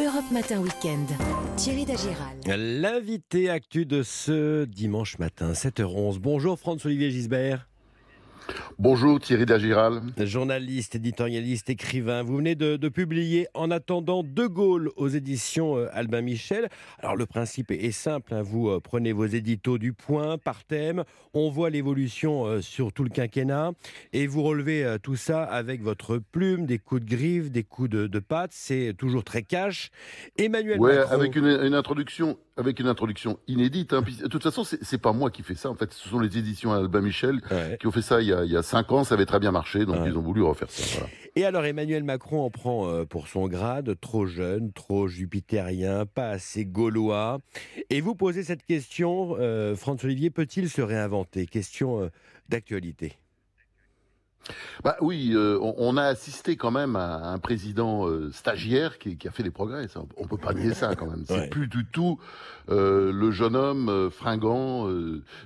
Europe Matin Weekend. Thierry Dagiral. L'invité actu de ce dimanche matin, 7h11. Bonjour François-Olivier Gisbert. Bonjour Thierry Dagiral. Journaliste, éditorialiste, écrivain. Vous venez de, publier En attendant De Gaulle aux éditions euh, Albin Michel. Alors le principe est, simple. Hein. Vous euh, prenez vos éditos du point par thème. On voit l'évolution euh, sur tout le quinquennat. Et vous relevez tout ça avec votre plume, des coups de griffe, des coups de, de patte. C'est toujours très cash. Emmanuel ouais, avec une, introduction avec une introduction inédite. Hein. de toute façon, c'est pas moi qui fais ça. En fait, ce sont les éditions Albin Michel qui ont fait ça il y a, il y a cinq ans, ça avait très bien marché, donc ils ont voulu refaire ça. Et alors Emmanuel Macron en prend euh, pour son grade, trop jeune, trop jupitérien, pas assez gaulois. Et vous posez cette question, euh, François-Olivier, peut-il se réinventer? Question euh, d'actualité. Bah oui, euh, on, a assisté quand même à un président euh, stagiaire qui, a fait des progrès. Ça. On peut pas nier ça quand même. C'est plus du tout euh, le jeune homme fringant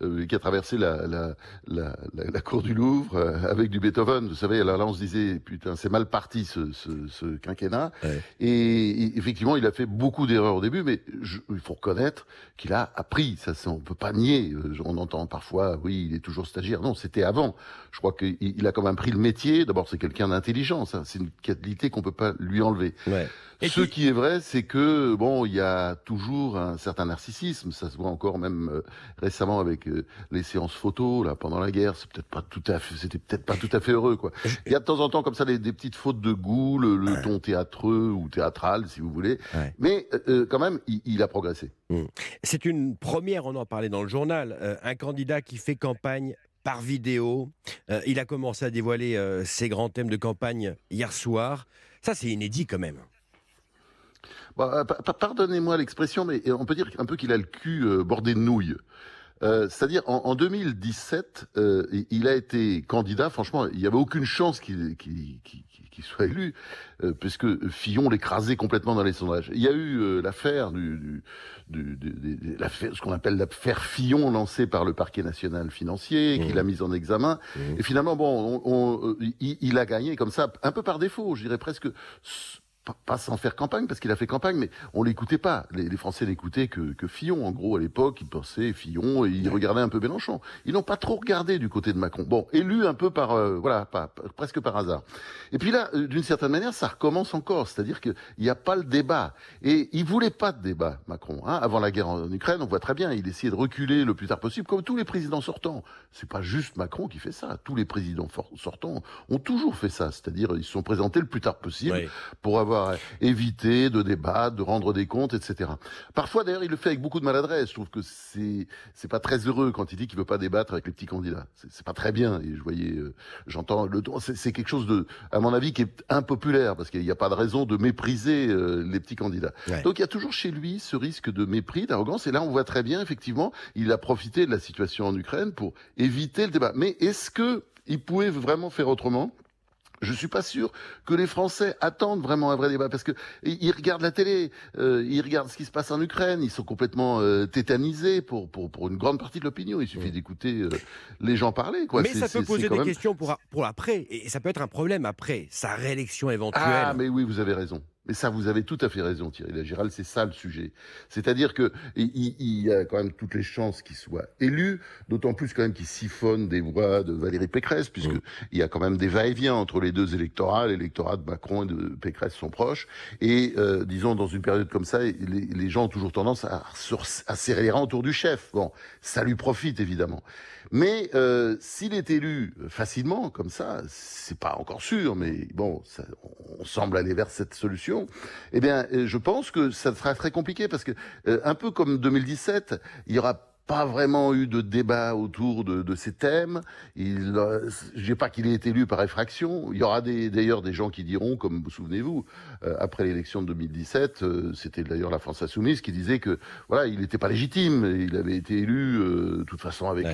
qui a traversé la, la, la, la, cour du Louvre avec du Beethoven. Vous savez, là, là on se disait putain c'est mal parti ce, ce, ce quinquennat. Et, effectivement, il a fait beaucoup d'erreurs au début, mais il faut reconnaître qu'il a appris. Ça, on peut pas nier. On entend parfois, oui, il est toujours stagiaire. Non, c'était avant. Je crois qu'il a quand même pris le métier. D'abord, c'est quelqu'un d'intelligent, ça. C'est une qualité qu'on peut pas lui enlever. Ouais. Ce qui est vrai, c'est que bon, il y a toujours un certain narcissisme. Ça se voit encore même euh, récemment avec euh, les séances photos là pendant la guerre. C'est peut-être pas tout à fait, c'était peut-être pas tout à fait heureux quoi. Il y a de temps en temps comme ça des, petites fautes de goût, le, ton théâtreux ou théâtral si vous voulez. Mais euh, quand même, il, a progressé. Mmh. C'est une première, on en parlait dans le journal, un candidat qui fait campagne par vidéo. Euh, il a commencé à dévoiler euh, ses grands thèmes de campagne hier soir. Ça, c'est inédit quand même. Bah, euh, pardonnez-moi l'expression, mais on peut dire un peu qu'il a le cul bordé de nouilles. C'est-à-dire en, 2017, il a été candidat. Franchement, il n'y avait aucune chance qu'il soit élu, euh, puisque Fillon l'écrasait complètement dans les sondages. Il y a eu euh, l'affaire du, du, du, ce qu'on appelle l'affaire Fillon lancée par le parquet national financier, mmh. qu'il a mise en examen. Mmh. Et finalement, bon, on, euh, il, il, a gagné comme ça, un peu par défaut, je dirais presque pas sans faire campagne, parce qu'il a fait campagne, mais on l'écoutait pas. Les, les Français l'écoutaient que, que, Fillon. En gros, à l'époque, ils pensaient Fillon et ils regardaient un peu Mélenchon. Ils n'ont pas trop regardé du côté de Macron. Bon, élu un peu par, euh, voilà, pas, presque par hasard. Et puis là, euh, d'une certaine manière, ça recommence encore. C'est-à-dire qu'il n'y a pas le débat. Et il voulait pas de débat, Macron. Hein. Avant la guerre en Ukraine, on voit très bien, il essayait de reculer le plus tard possible, comme tous les présidents sortants. C'est pas juste Macron qui fait ça. Tous les présidents sortants ont toujours fait ça. C'est-à-dire, ils se sont présentés le plus tard possible pour avoir évité de débattre, de rendre des comptes, etc. Parfois, d'ailleurs, il le fait avec beaucoup de maladresse. Je trouve que c'est c'est pas très heureux quand il dit qu'il veut pas débattre avec les petits candidats. C'est pas très bien. Et je voyais, euh, j'entends le c'est quelque chose de, à mon avis, qui est impopulaire parce qu'il n'y a pas de raison de mépriser euh, les petits candidats. Donc il y a toujours chez lui ce risque de mépris, d'arrogance. Et là, on voit très bien, effectivement, il a profité de la situation en Ukraine pour éviter le débat. Mais est-ce que il pouvait vraiment faire autrement? Je suis pas sûr que les Français attendent vraiment un vrai débat parce que ils regardent la télé, euh, ils regardent ce qui se passe en Ukraine, ils sont complètement euh, tétanisés pour, pour pour une grande partie de l'opinion. Il suffit d'écouter euh, les gens parler. Quoi. Mais ça peut poser des questions pour pour après et ça peut être un problème après sa réélection éventuelle. Ah mais oui, vous avez raison. Mais ça, vous avez tout à fait raison, Thierry Lagiral, c'est ça le sujet. C'est-à-dire que il, il, y a quand même toutes les chances qu'il soit élu, d'autant plus quand même qu'il siphonne des voix de Valérie Pécresse, puisque il y a quand même des va-et-vient entre les deux électorats. L'électorat de Macron et de Pécresse sont proches. Et euh, disons, dans une période comme ça, les, les gens ont toujours tendance à, à serrer les rangs autour du chef. Bon, ça lui profite évidemment. Mais euh, s'il est élu facilement, comme ça, c'est pas encore sûr, mais bon, ça, on semble aller vers cette solution. Eh bien, euh, je pense que ça sera très compliqué parce que, euh, un peu comme 2017, il y aura pas vraiment eu de débat autour de, de ces thèmes. Il, euh, je pas qu'il ait été élu par effraction. Il y aura d'ailleurs des, gens qui diront, comme vous souvenez-vous, euh, après l'élection de 2017, euh, c'était d'ailleurs la France insoumise qui disait que voilà, il n'était pas légitime. Il avait été élu de toute façon avec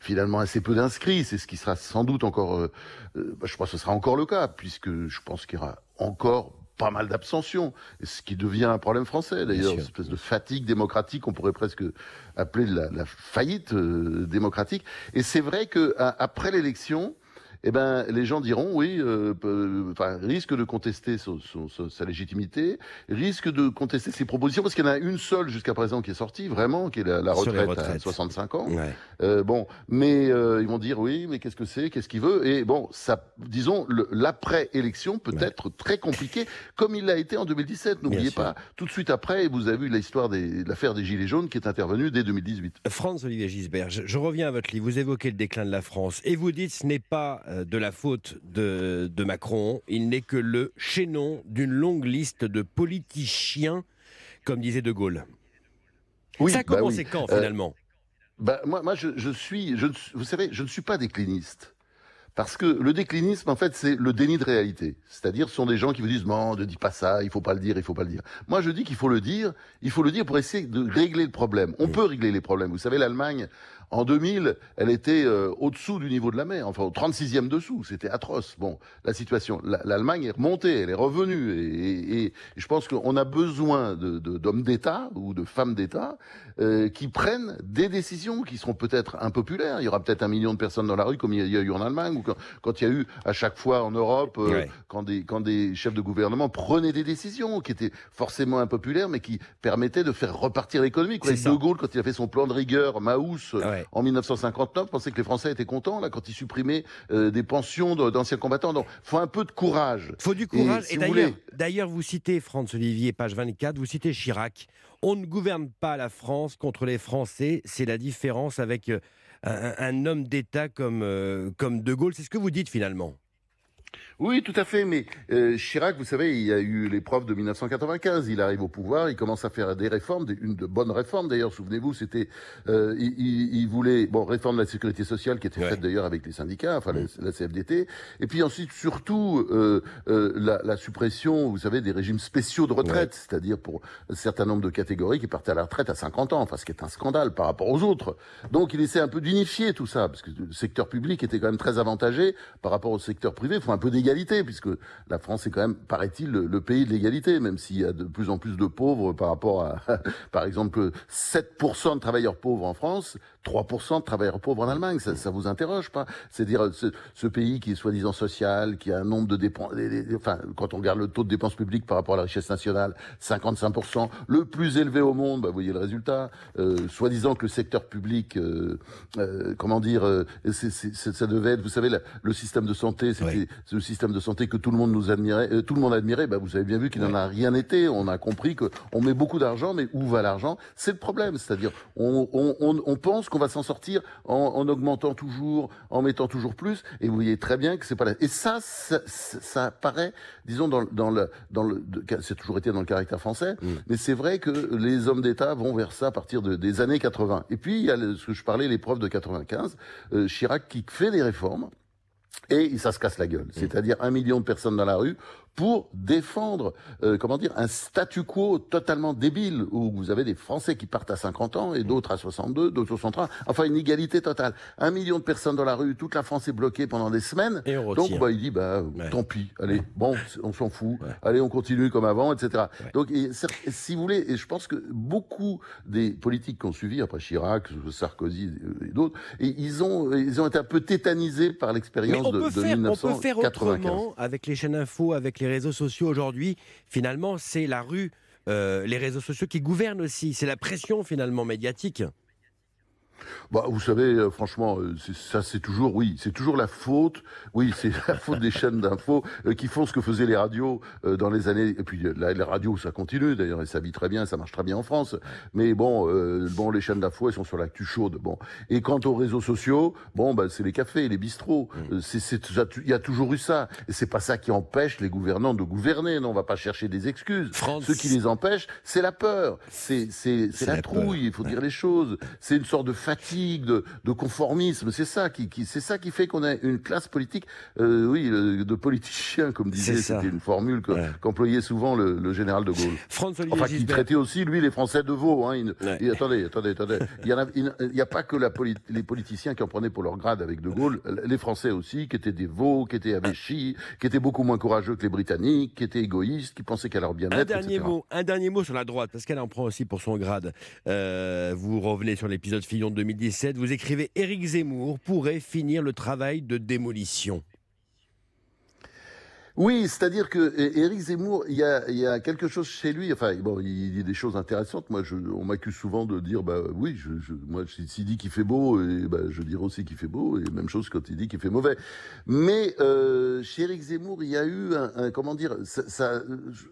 finalement assez peu d'inscrits. C'est ce qui sera sans doute encore, bah, je crois, que ce sera encore le cas, puisque je pense qu'il y aura encore pas mal d'abstention, ce qui devient un problème français d'ailleurs, une espèce de fatigue démocratique, on pourrait presque appeler la, la faillite euh, démocratique. Et c'est vrai que après l'élection, eh ben, les gens diront oui, euh, enfin, risque de contester sa légitimité, risque de contester ses propositions, parce qu'il y en a une seule jusqu'à présent qui est sortie, vraiment, qui est la, retraite à 65 ans. Euh, bon, mais euh, ils vont dire oui, mais qu'est-ce que c'est, qu'est-ce qu'il veut Et bon, ça, disons, l'après-élection peut être très compliqué, comme il l'a été en 2017. N'oubliez pas, tout de suite après, vous avez vu l'histoire de l'affaire des Gilets jaunes qui est intervenue dès 2018. Franz Olivier Gisbert, je, je reviens à votre livre. Vous évoquez le déclin de la France et vous dites ce n'est pas de la faute de, Macron, il n'est que le chaînon d'une longue liste de politiciens, comme disait De Gaulle. Oui, Ça a bah commencé quand euh, finalement? bah, moi, moi je, suis, je, vous savez, je ne suis pas décliniste. Parce que le déclinisme, en fait, c'est le déni de réalité. C'est-à-dire, ce sont des gens qui vous disent, non, ne dis pas ça, il faut pas le dire, il faut pas le dire. Moi, je dis qu'il faut le dire, il faut le dire pour essayer de régler le problème. On peut régler les problèmes. Vous savez, l'Allemagne, en 2000, elle était euh, au-dessous du niveau de la mer, enfin au 36e dessous, c'était atroce. Bon, la situation, l'Allemagne est remontée, elle est revenue, et, et, je pense qu'on a besoin d'hommes d'État ou de femmes d'État euh, qui prennent des décisions qui seront peut-être impopulaires. Il y aura peut-être un million de personnes dans la rue, comme il y a eu en Allemagne, ou quand, il y a eu à chaque fois en Europe, euh, quand, des, quand des chefs de gouvernement prenaient des décisions qui étaient forcément impopulaires, mais qui permettaient de faire repartir l'économie. De Gaulle, quand il a fait son plan de rigueur, Maus, en 1959, pensait que les Français étaient contents là quand ils supprimaient euh, des pensions d'anciens combattants. Donc, faut un peu de courage. Faut du courage. Et, d'ailleurs, vous, citez Franz Olivier, page 24, vous citez Chirac. On ne gouverne pas la France contre les Français. C'est la différence avec euh, un, homme d'État comme, euh, comme De Gaulle. C'est ce que vous dites finalement. Oui, tout à fait. Mais euh, Chirac, vous savez, il y a eu l'épreuve de 1995. Il arrive au pouvoir, il commence à faire des réformes, une de bonnes réformes d'ailleurs. Souvenez-vous, c'était, euh, il, voulait, bon, réforme de la sécurité sociale qui était faite d'ailleurs avec les syndicats, enfin la, CFDT. Et puis ensuite, surtout, euh, la, suppression, vous savez, des régimes spéciaux de retraite, c'est-à-dire pour un certain nombre de catégories qui partaient à la retraite à 50 ans, enfin ce qui est un scandale par rapport aux autres. Donc il essaie un peu d'unifier tout ça, parce que le secteur public était quand même très avantagé par rapport au secteur privé. Il faut un peu puisque la France est quand même, paraît-il, le, pays de l'égalité, même s'il y a de plus en plus de pauvres par rapport à, par exemple, 7% de travailleurs pauvres en France, 3% de travailleurs pauvres en Allemagne. Ça, ça vous interroge pas? C'est-à-dire ce, pays qui est soi-disant social, qui a un nombre de dépenses, enfin, quand on regarde le taux de dépenses publiques par rapport à la richesse nationale, 55%, le plus élevé au monde, bah, vous voyez le résultat. Euh, soi-disant que le secteur public, euh, euh, comment dire, ça devait être, vous savez, le système de santé, c'était le système de santé que tout le monde nous admirait, euh, tout le monde admirait. Bah, vous avez bien vu qu'il n'en a rien été. On a compris que on met beaucoup d'argent, mais où va l'argent? C'est le problème. C'est-à-dire, on, on, on, on pense qu'on va s'en sortir en, augmentant toujours, en mettant toujours plus. Et vous voyez très bien que c'est pas là. Et ça, ça, ça, apparaît, disons, dans, dans le, dans le, c'est toujours été dans le caractère français. Mm. Mais c'est vrai que les hommes d'État vont vers ça à partir de, des années 80. Et puis il y a ce que je parlais, l'épreuve de 95, euh, Chirac qui fait des réformes et ça se casse la gueule. Mm. C'est-à-dire un million de personnes dans la rue pour défendre, euh, comment dire, un statu quo totalement débile où vous avez des Français qui partent à 50 ans et d'autres à 62, d'autres à 63. Enfin, une égalité totale. Un million de personnes dans la rue, toute la France est bloquée pendant des semaines. Donc, bah, il dit, bah, tant pis. Allez, bon, on s'en fout. Allez, on continue comme avant, etc. Donc, si vous voulez, et je pense que beaucoup des politiques qui ont suivi après Chirac, Sarkozy et d'autres, et ils ont, ils ont été un peu tétanisés par l'expérience de, de 1995. On peut faire autrement avec les chaînes info, avec les réseaux sociaux aujourd'hui, finalement, c'est la rue, euh, les réseaux sociaux qui gouvernent aussi. C'est la pression finalement médiatique. Bah, vous savez, euh, franchement, euh, ça c'est toujours, oui, c'est toujours la faute, oui, c'est la faute des chaînes d'infos euh, qui font ce que faisaient les radios dans les années. Et puis là, les radios, ça continue d'ailleurs, et ça vit très bien, ça marche très bien en France. Mais bon, bon, les chaînes d'infos, elles sont sur l'actu chaude. Bon, et quant aux réseaux sociaux, bon, bah, c'est les cafés, les bistrots. Mmh. C'est, il y a toujours eu ça, et c'est pas ça qui empêche les gouvernants de gouverner. Non, on va pas chercher des excuses. Ce qui les empêche, c'est la peur, c'est, c'est, la, trouille. Il faut dire les choses. C'est une sorte de fatigue, de, conformisme. C'est ça qui, c'est ça qui fait qu'on a une classe politique, euh, oui, de politiciens, comme disait, c'était une formule qu'employait souvent le, général de Gaulle. enfin, qui traitait aussi lui les Français de veau. Hein. attendez, attendez, attendez. Il n'y a, pas que la les politiciens qui en prenaient pour leur grade avec de Gaulle. Les Français aussi, qui étaient des veaux, qui étaient avéchis, qui étaient beaucoup moins courageux que les Britanniques, qui étaient égoïstes, qui pensaient qu'à leur bien-être. Un dernier mot, un dernier mot sur la droite, parce qu'elle en prend aussi pour son grade. Euh, vous revenez sur l'épisode Fillon 2017, vous écrivez Éric Zemmour pourrait finir le travail de démolition. Oui, c'est-à-dire que Éric Zemmour, il y a, il y a quelque chose chez lui. Enfin, bon, il dit des choses intéressantes. Moi, je, on m'accuse souvent de dire, bah oui, je, je, moi, s'il dit qu'il fait beau, et bah, je dirais aussi qu'il fait beau, et même chose quand il dit qu'il fait mauvais. Mais euh, chez Éric Zemmour, il y a eu un, un comment dire, ça, ça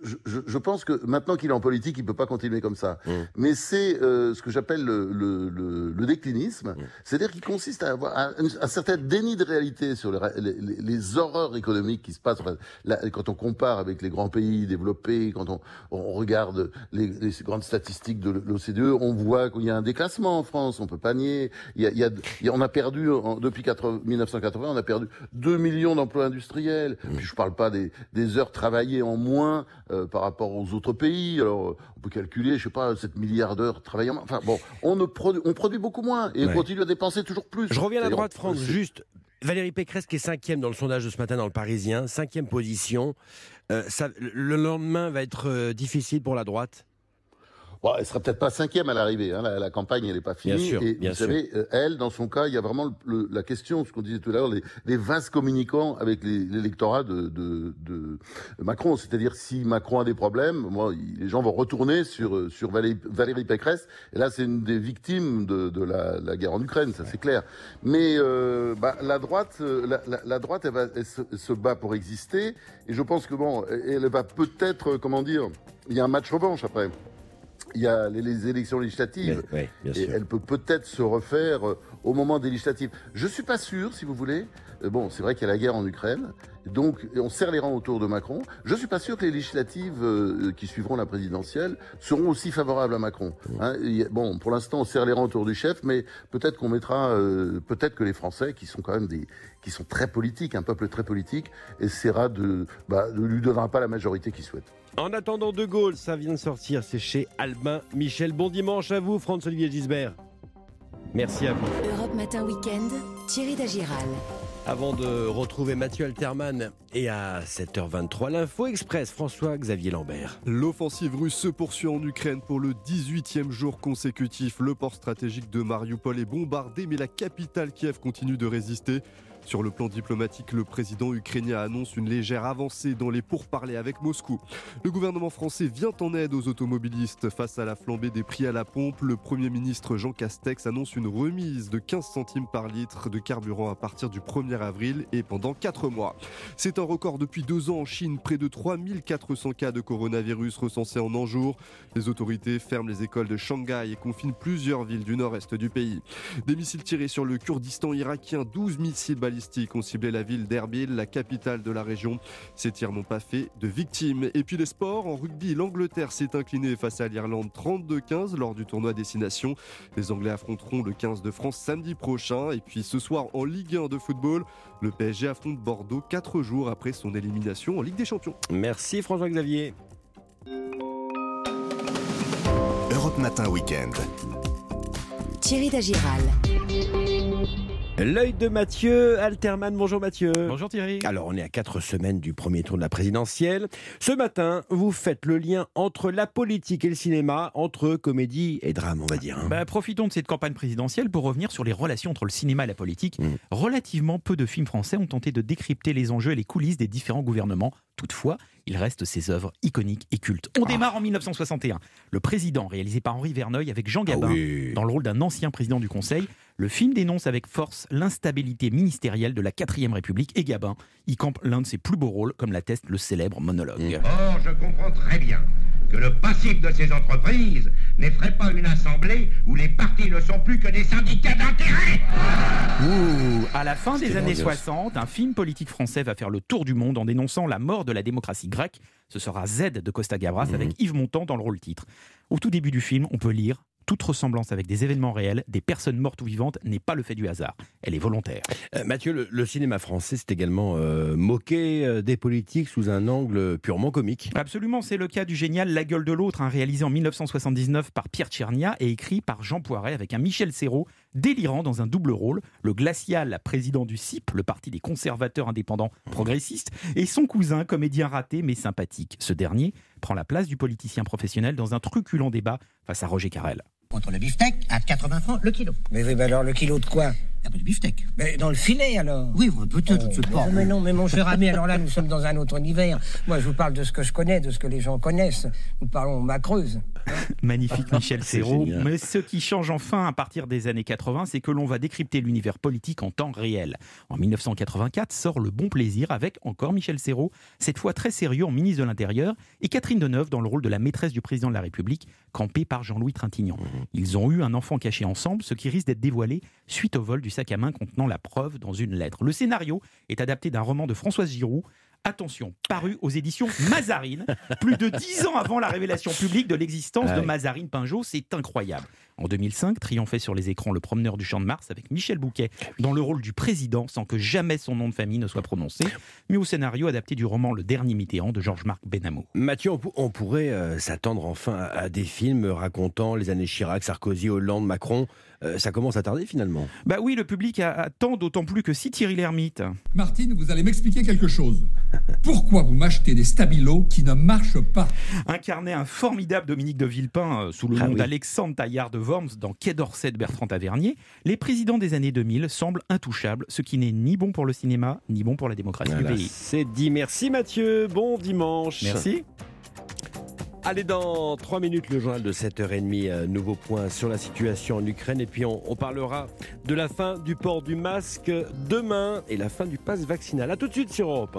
je, je, pense que maintenant qu'il est en politique, il peut pas continuer comme ça. Mmh. Mais c'est euh, ce que j'appelle le, le, le, le, déclinisme, mmh. c'est-à-dire qu'il consiste à avoir un, un, certain déni de réalité sur les, les, les horreurs économiques qui se passent. Enfin, quand on compare avec les grands pays développés, quand on, on regarde les, les, grandes statistiques de l'OCDE, on voit qu'il y a un déclassement en France, on peut pas nier. Il y a, il y a, on a perdu, en, depuis 80, 1980, on a perdu 2 millions d'emplois industriels. Mmh. Puis je parle pas des, des heures travaillées en moins euh, par rapport aux autres pays. Alors, on peut calculer, je sais pas, 7 milliards d'heures travaillées en moins. Enfin bon, on, ne produit, on produit beaucoup moins et on continue à dépenser toujours plus. Je reviens à la droite, France, juste Valérie Pécresse qui est cinquième dans le sondage de ce matin dans le Parisien, cinquième position. Euh, le lendemain va être euh, difficile pour la droite? Bon, elle sera peut-être pas cinquième à l'arrivée. Hein, la, la, campagne, elle n'est pas finie. Bien sûr, et bien vous savez, euh, elle, dans son cas, il y a vraiment le, la question, ce qu'on disait tout à l'heure, les, les vases communicants avec l'électorat de, de, de, Macron. C'est-à-dire, si Macron a des problèmes, moi, les gens vont retourner sur sur Valérie, Valérie Pécresse. Et là, c'est une des victimes de, de la, la, guerre en Ukraine, ça c'est clair. Mais euh, bah, la droite, euh, la, la, la droite, elle, va, elle se, se, bat pour exister. Et je pense que bon, elle va peut-être, comment dire, il y a un match revanche après il y a les, élections législatives. et elle peut peut-être se refaire euh, au moment des législatives. Je suis pas sûr, si vous voulez. Euh, bon, c'est vrai qu'il y a la guerre en Ukraine, donc on serre les rangs autour de Macron. Je suis pas sûr que les législatives euh, qui suivront la présidentielle seront aussi favorables à Macron. Hein. bon, pour l'instant, on serre les rangs autour du chef, mais peut-être qu'on mettra, peut-être que les Français, qui sont quand même des, qui sont très politiques, un peuple très politique, essaiera de, bah, de lui donnera pas la majorité qu'il souhaite. En attendant De Gaulle, ça vient de sortir, c'est chez Albin Michel. Bon dimanche à vous, Franz-Olivier Gisbert. Merci à vous. Europe Matin Weekend, Thierry Dagiral. Avant de retrouver Mathieu Alterman et à 7h23, l'info express, François-Xavier Lambert. L'offensive russe se poursuit en Ukraine pour le 18e jour consécutif. Le port stratégique de Mariupol est bombardé, mais la capitale Kiev continue de résister. Sur le plan diplomatique, le président ukrainien annonce une légère avancée dans les pourparlers avec Moscou. Le gouvernement français vient en aide aux automobilistes face à la flambée des prix à la pompe. Le Premier ministre Jean Castex annonce une remise de 15 centimes par litre de carburant à partir du 1er avril et pendant 4 mois. C'est un record depuis deux ans en Chine, près de 3400 cas de coronavirus recensés en un jour. Les autorités ferment les écoles de Shanghai et confinent plusieurs villes du nord-est du pays. Des missiles tirés sur le Kurdistan irakien, 12 missiles balistiques ont ciblé la ville d'Erbil, la capitale de la région. Ces tirs n'ont pas fait de victimes. Et puis les sports, en rugby, l'Angleterre s'est inclinée face à l'Irlande 32-15 lors du tournoi Destination. Les Anglais affronteront le 15 de France samedi prochain. Et puis ce soir en Ligue 1 de football, le PSG affronte Bordeaux 4 jours après son élimination en Ligue des Champions. Merci François-Xavier. Europe Matin Weekend. Thierry Dagiral. L'œil de Mathieu Alterman. Bonjour Mathieu. Bonjour Thierry. Alors on est à quatre semaines du premier tour de la présidentielle. Ce matin, vous faites le lien entre la politique et le cinéma, entre comédie et drame, on va dire. Hein. Bah, profitons de cette campagne présidentielle pour revenir sur les relations entre le cinéma et la politique. Mm. Relativement peu de films français ont tenté de décrypter les enjeux et les coulisses des différents gouvernements. Toutefois, il reste ses œuvres iconiques et cultes. On ah. démarre en 1961. Le Président, réalisé par Henri Verneuil avec Jean Gabin, ah dans le rôle d'un ancien président du Conseil. Le film dénonce avec force l'instabilité ministérielle de la 4ème République et Gabin y campe l'un de ses plus beaux rôles, comme l'atteste le célèbre monologue. Or, je comprends très bien que le passif de ces entreprises n'effraie pas une assemblée où les partis ne sont plus que des syndicats d'intérêt. Ouh, à la fin des années 60, un film politique français va faire le tour du monde en dénonçant la mort de la démocratie grecque. Ce sera Z de Costa Gavras mmh. avec Yves Montand dans le rôle titre. Au tout début du film, on peut lire toute ressemblance avec des événements réels, des personnes mortes ou vivantes, n'est pas le fait du hasard. Elle est volontaire. Euh, Mathieu, le, cinéma français s'est également euh, moqué euh, des politiques sous un angle purement comique. Absolument, c'est le cas du génial La gueule de l'autre, réalisé en 1979 par Pierre Tchernia et écrit par Jean Poiret avec un Michel Serrault délirant dans un double rôle, le glacial président du CIP, le parti des conservateurs indépendants progressistes, et son cousin, comédien raté mais sympathique. Ce dernier prend la place du politicien professionnel dans un truculent débat face à Roger Carrel. Contre le beefsteak à 80 francs le kilo. Mais oui, alors le kilo de quoi? Il n'y a pas de beefsteak. Mais dans le filet alors Oui, peut-être, je sais pas. Non, mais non, mais mon cher ami, alors là, nous sommes dans un autre univers. Moi, je vous parle de ce que je connais, de ce que les gens connaissent. Nous parlons ma creuse. Magnifique Michel Serrault. Mais ce qui change enfin à partir des années 80, c'est que l'on va décrypter l'univers politique en temps réel. En 1984 sort Le Bon Plaisir avec encore Michel Serrault, cette fois très sérieux en ministre de l'Intérieur, et Catherine Deneuve dans le rôle de la maîtresse du président de la République, campée par Jean-Louis Trintignant. Ils ont eu un enfant caché ensemble, ce qui risque d'être dévoilé suite au vol du sac à main contenant la preuve dans une lettre. Le scénario est adapté d'un roman de Françoise Giroud. Attention, paru aux éditions Mazarine, plus de dix ans avant la révélation publique de l'existence Ah de oui. Mazarine Pinjot, c'est incroyable. En 2005, triomphait sur les écrans Le Promeneur du Champ de Mars avec Michel Bouquet dans le rôle du président sans que jamais son nom de famille ne soit prononcé, mais au scénario adapté du roman Le Dernier Mitterrand de Georges-Marc Benamou. Mathieu, on, pou- on pourrait euh, s'attendre enfin à des films racontant les années Chirac, Sarkozy, Hollande, Macron. Euh, ça commence à tarder finalement. Bah oui, le public attend d'autant plus que si Thierry Lhermitte, Martine, vous allez m'expliquer quelque chose. Pourquoi vous m'achetez des stabilos qui ne marchent pas? Incarnait un formidable Dominique de Villepin euh, sous le Ah nom oui. d'Alexandre Taillard de Worms dans Quai d'Orsay de Bertrand Tavernier, les présidents des années 2000 semblent intouchables, ce qui n'est ni bon pour le cinéma, ni bon pour la démocratie Voilà, du pays. c'est dit. Merci Mathieu. Bon dimanche. Merci. Allez, dans 3 minutes, le journal de 7h30, euh, nouveau point sur la situation en Ukraine. Et puis, on, parlera de la fin du port du masque demain et la fin du pass vaccinal. A tout de suite sur Europe 1.